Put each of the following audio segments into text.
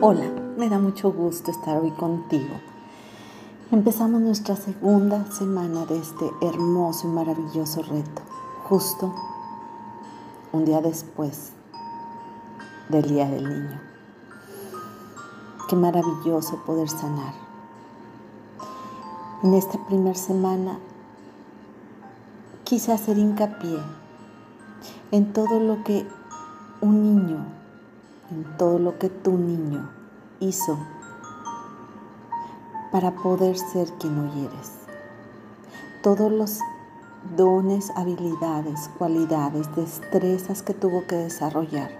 Hola, me da mucho gusto estar hoy contigo. Empezamos nuestra segunda semana de este hermoso y maravilloso reto, justo un día después del Día del Niño. Qué maravilloso poder sanar. En esta primera semana quise hacer hincapié en todo lo que un niño en todo lo que tu niño hizo para poder ser quien hoy eres. Todos los dones, habilidades, cualidades, destrezas que tuvo que desarrollar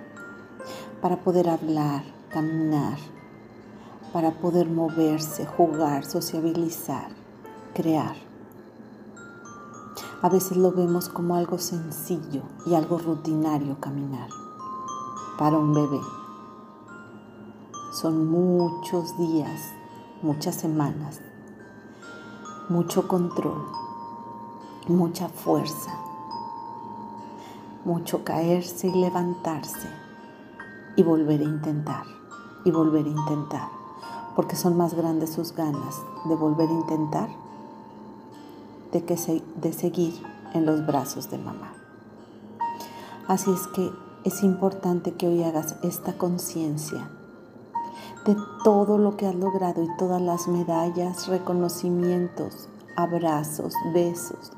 para poder hablar, caminar, para poder moverse, jugar, sociabilizar, crear. A veces lo vemos como algo sencillo y algo rutinario caminar para un bebé. Son muchos días, muchas semanas, mucho control, mucha fuerza, mucho caerse y levantarse y volver a intentar y volver a intentar, porque son más grandes sus ganas de volver a intentar de, que de seguir en los brazos de mamá. Así es que es importante que hoy hagas esta conciencia de todo lo que has logrado y todas las medallas, reconocimientos, abrazos, besos,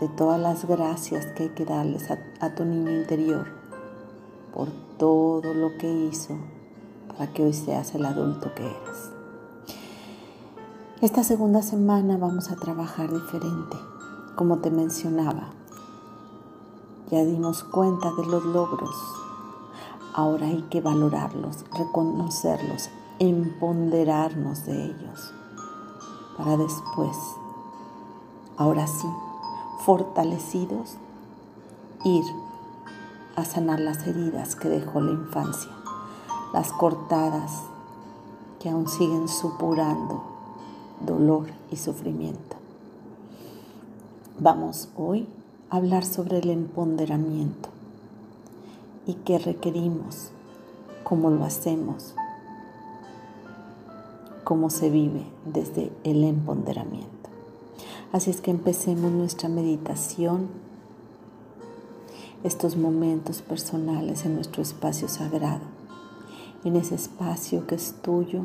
de todas las gracias que hay que darles a, tu niño interior por todo lo que hizo para que hoy seas el adulto que eres. Esta segunda semana vamos a trabajar diferente, como te mencionaba. Ya dimos cuenta de los logros, Ahora hay que valorarlos, reconocerlos, empoderarnos de ellos para después, ahora sí, fortalecidos, ir a sanar las heridas que dejó la infancia, las cortadas que aún siguen supurando dolor y sufrimiento. Vamos hoy a hablar sobre el empoderamiento y qué requerimos, cómo lo hacemos, cómo se vive desde el empoderamiento. Así es que empecemos nuestra meditación, estos momentos personales en nuestro espacio sagrado, en ese espacio que es tuyo,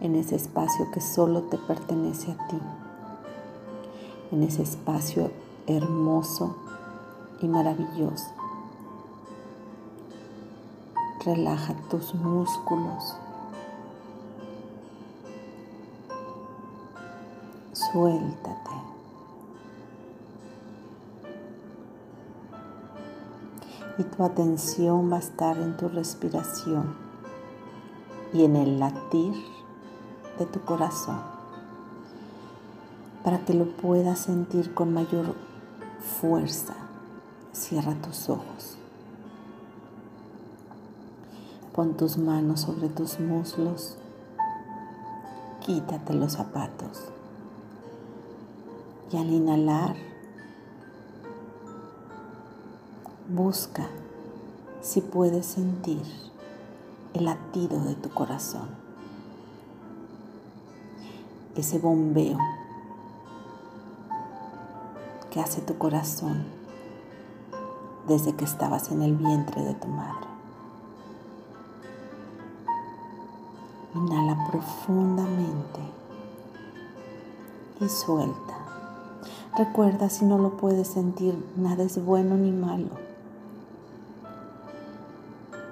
en ese espacio que solo te pertenece a ti, en ese espacio hermoso y maravilloso Relaja tus músculos. Suéltate. Y tu atención va a estar en tu respiración y en el latir de tu corazón para que lo puedas sentir con mayor fuerza. Cierra tus ojos. Pon tus manos sobre tus muslos. Quítate los zapatos. Y al inhalar, busca si puedes sentir el latido de tu corazón. Ese bombeo que hace tu corazón desde que estabas en el vientre de tu madre. Inhala profundamente y suelta. Recuerda, si no lo puedes sentir, nada es bueno ni malo.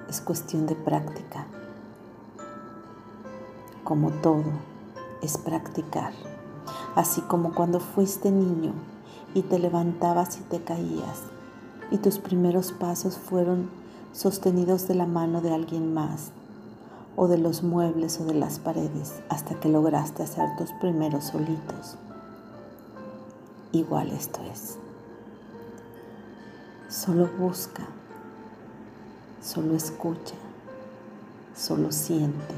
Es cuestión de práctica. Como todo, es practicar. Así como cuando fuiste niño y te levantabas y te caías y tus primeros pasos fueron sostenidos de la mano de alguien más o de los muebles o de las paredes hasta que lograste hacer tus primeros solitos. Igual esto es. Solo busca, solo escucha, solo siente,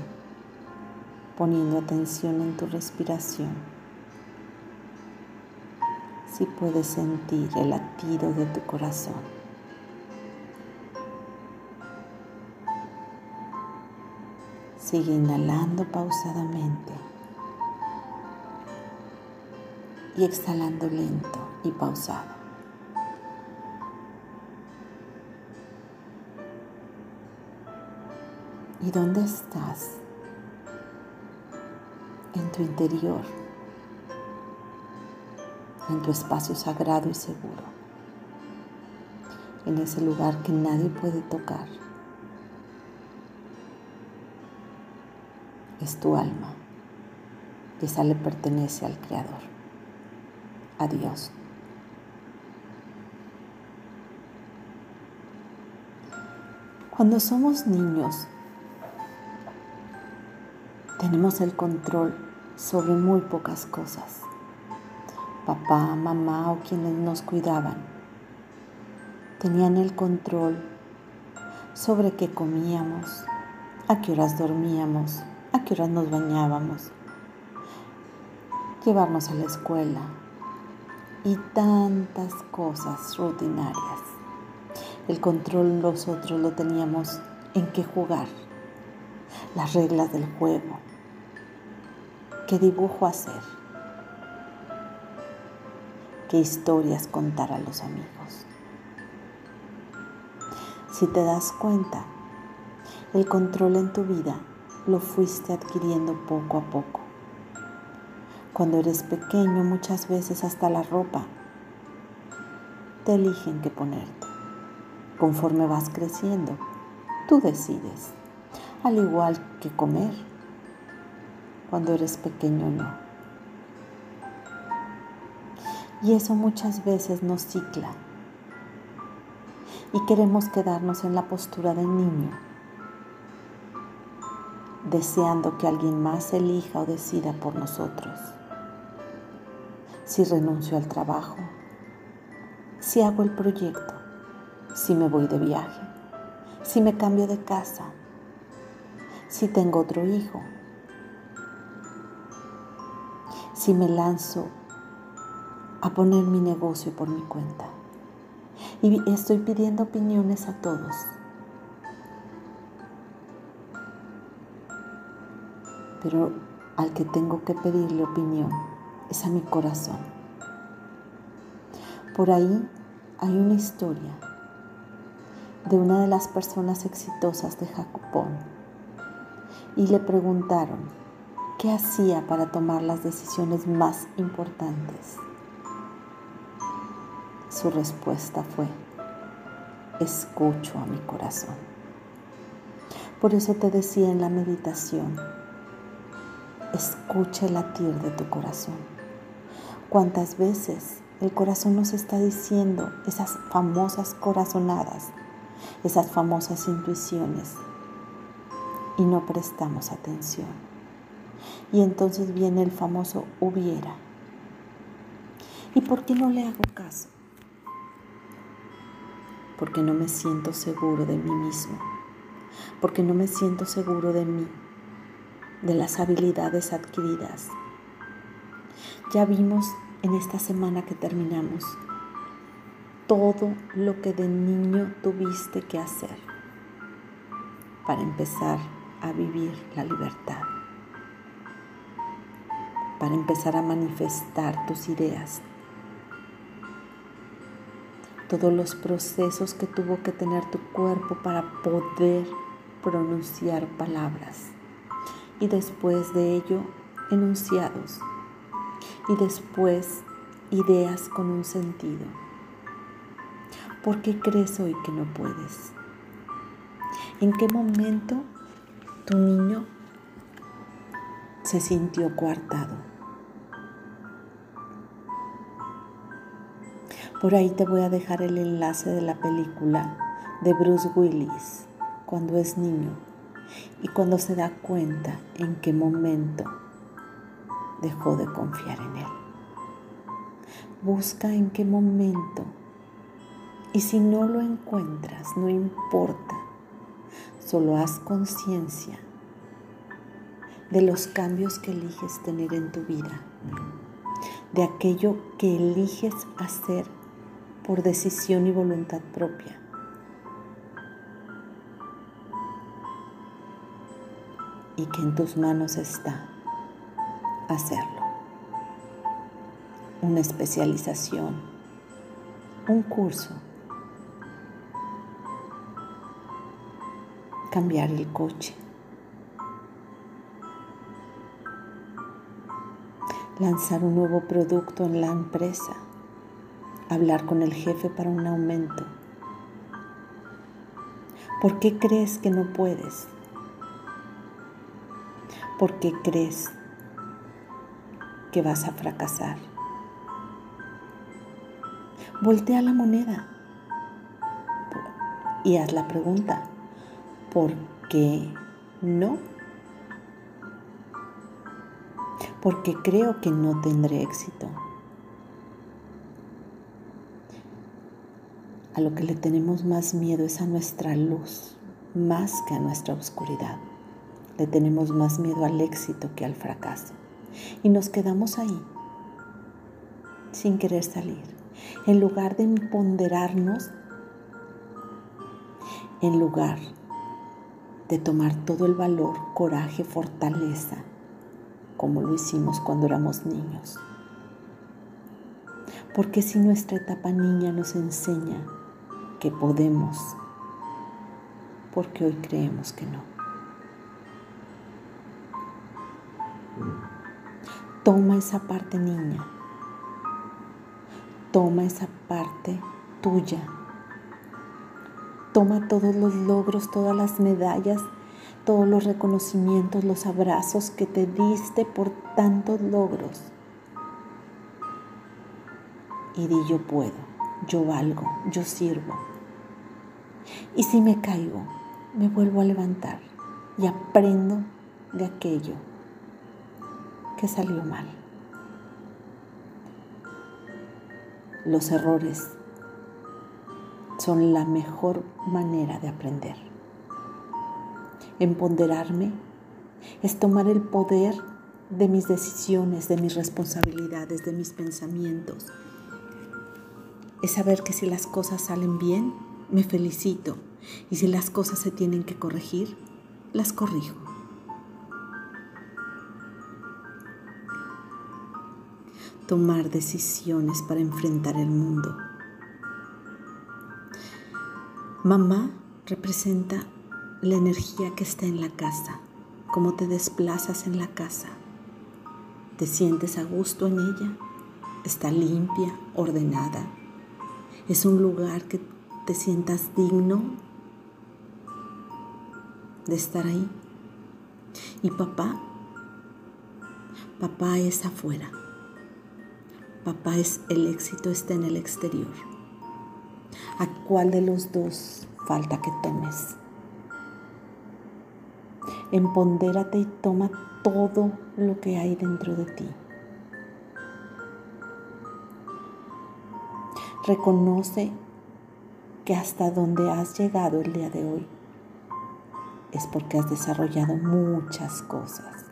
poniendo atención en tu respiración. Si puedes sentir el latido de tu corazón. Sigue inhalando pausadamente y exhalando lento y pausado. ¿Y dónde estás? En tu interior, en tu espacio sagrado y seguro, en ese lugar que nadie puede tocar. Es tu alma y esa le pertenece al Creador, a Dios. Cuando somos niños, tenemos el control sobre muy pocas cosas. Papá, mamá o quienes nos cuidaban tenían el control sobre qué comíamos, a qué horas dormíamos, a qué horas nos bañábamos, llevarnos a la escuela y tantas cosas rutinarias. El control nosotros lo teníamos en qué jugar, las reglas del juego, qué dibujo hacer, qué historias contar a los amigos. Si te das cuenta, el control en tu vida lo fuiste adquiriendo poco a poco. Cuando eres pequeño muchas veces hasta la ropa te eligen qué ponerte. Conforme vas creciendo, tú decides, al igual que comer cuando eres pequeño no. Y eso muchas veces nos cicla. Y queremos quedarnos en la postura del niño, deseando que alguien más elija o decida por nosotros. Si renuncio al trabajo, si hago el proyecto, si me voy de viaje, si me cambio de casa, si tengo otro hijo, si me lanzo a poner mi negocio por mi cuenta. Y estoy pidiendo opiniones a todos. Pero al que tengo que pedirle opinión es a mi corazón. Por ahí hay una historia de una de las personas exitosas de Jacopón y le preguntaron, ¿Qué hacía para tomar las decisiones más importantes? Su respuesta fue, escucho a mi corazón. Por eso te decía en la meditación, escucha el latir de tu corazón. ¿Cuántas veces el corazón nos está diciendo esas famosas corazonadas, esas famosas intuiciones y no prestamos atención? Y entonces viene el famoso hubiera. ¿Y por qué no le hago caso? Porque no me siento seguro de mí mismo. Porque no me siento seguro de mí, de las habilidades adquiridas. Ya vimos en esta semana que terminamos todo lo que de niño tuviste que hacer para empezar a vivir la libertad para empezar a manifestar tus ideas. Todos los procesos que tuvo que tener tu cuerpo para poder pronunciar palabras. Y después de ello, enunciados. Y después, ideas con un sentido. ¿Por qué crees hoy que no puedes? ¿En qué momento tu niño se sintió coartado. Por ahí te voy a dejar el enlace de la película de Bruce Willis cuando es niño y cuando se da cuenta en qué momento dejó de confiar en él. Busca en qué momento y si no lo encuentras, no importa, solo haz conciencia de los cambios que eliges tener en tu vida, de aquello que eliges hacer por decisión y voluntad propia. Y que en tus manos está hacerlo. Una especialización, un curso, cambiar el coche, lanzar un nuevo producto en la empresa, hablar con el jefe para un aumento. ¿Por qué crees que no puedes? ¿Por qué crees que vas a fracasar? Voltea la moneda y haz la pregunta, ¿por qué no? porque creo que no tendré éxito. A lo que le tenemos más miedo es a nuestra luz, más que a nuestra oscuridad. Le tenemos más miedo al éxito que al fracaso. Y nos quedamos ahí, sin querer salir. En lugar de ponderarnos, en lugar de tomar todo el valor, coraje, fortaleza como lo hicimos cuando éramos niños. Porque si nuestra etapa niña nos enseña que podemos, porque hoy creemos que no. Toma esa parte niña, toma esa parte tuya, toma todos los logros, todas las medallas todos los reconocimientos, los abrazos que te diste por tantos logros. Y di yo puedo, yo valgo, yo sirvo. Y si me caigo, me vuelvo a levantar y aprendo de aquello que salió mal. Los errores son la mejor manera de aprender. Empoderarme es tomar el poder de mis decisiones, de mis responsabilidades, de mis pensamientos. Es saber que si las cosas salen bien, me felicito. Y si las cosas se tienen que corregir, las corrijo. Tomar decisiones para enfrentar el mundo. Mamá representa la energía que está en la casa, cómo te desplazas en la casa. ¿Te sientes a gusto en ella? ¿Está limpia, ordenada? ¿Es un lugar que te sientas digno de estar ahí? ¿Y papá? Papá es afuera. Papá es el éxito está en el exterior. ¿A cuál de los dos falta que tomes? Empodérate y toma todo lo que hay dentro de ti. Reconoce que hasta donde has llegado el día de hoy es porque has desarrollado muchas cosas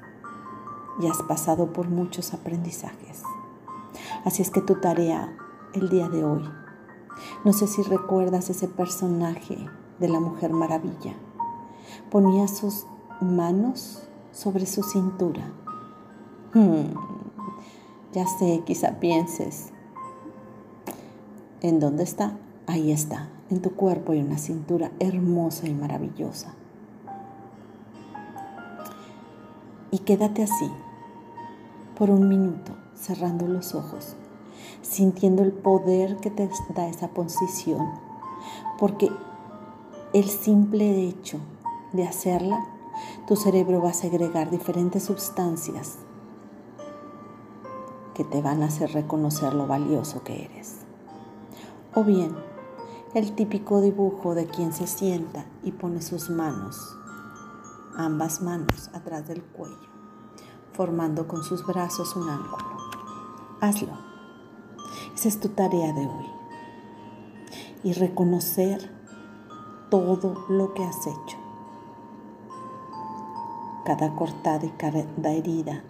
y has pasado por muchos aprendizajes. Así es que tu tarea el día de hoy, no sé si recuerdas ese personaje de la Mujer Maravilla, ponía sus manos sobre su cintura. Hmm, ya sé, quizá pienses, ¿en dónde está? Ahí está, en tu cuerpo hay una cintura hermosa y maravillosa. Y quédate así, por un minuto, cerrando los ojos, sintiendo el poder que te da esa posición, porque el simple hecho de hacerla tu cerebro va a segregar diferentes sustancias que te van a hacer reconocer lo valioso que eres. O bien, el típico dibujo de quien se sienta y pone sus manos, ambas manos atrás del cuello, formando con sus brazos un ángulo. Hazlo. Esa es tu tarea de hoy. Y reconocer todo lo que has hecho cada cortada y cada herida,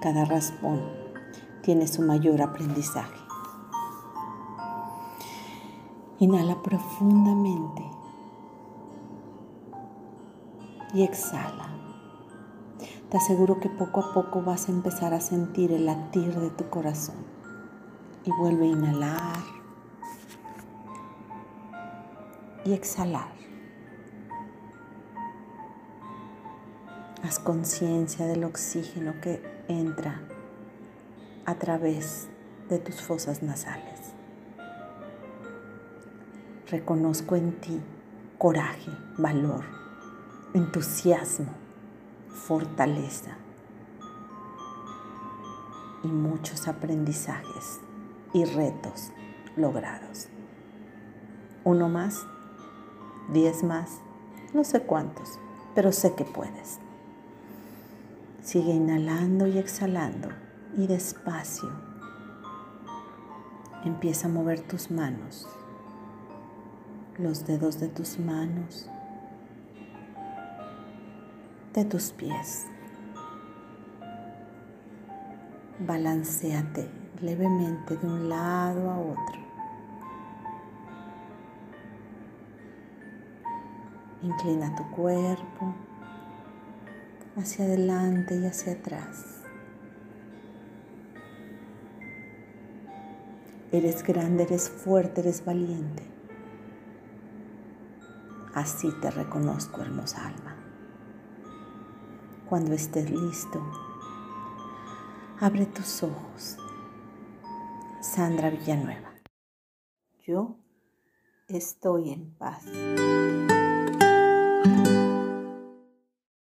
cada raspón tiene su mayor aprendizaje. Inhala profundamente y exhala. Te aseguro que poco a poco vas a empezar a sentir el latir de tu corazón. Y vuelve a inhalar y exhalar. Haz conciencia del oxígeno que entra a través de tus fosas nasales. Reconozco en ti coraje, valor, entusiasmo, fortaleza y muchos aprendizajes y retos logrados. Uno más, diez más, no sé cuántos, pero sé que puedes. Sigue inhalando y exhalando y despacio empieza a mover tus manos, los dedos de tus manos, de tus pies. Balanceate levemente de un lado a otro. Inclina tu cuerpo hacia adelante y hacia atrás. Eres grande, eres fuerte, eres valiente. Así te reconozco, hermosa. Cuando estés listo, abre tus ojos. Sandra Villanueva. Yo estoy en paz.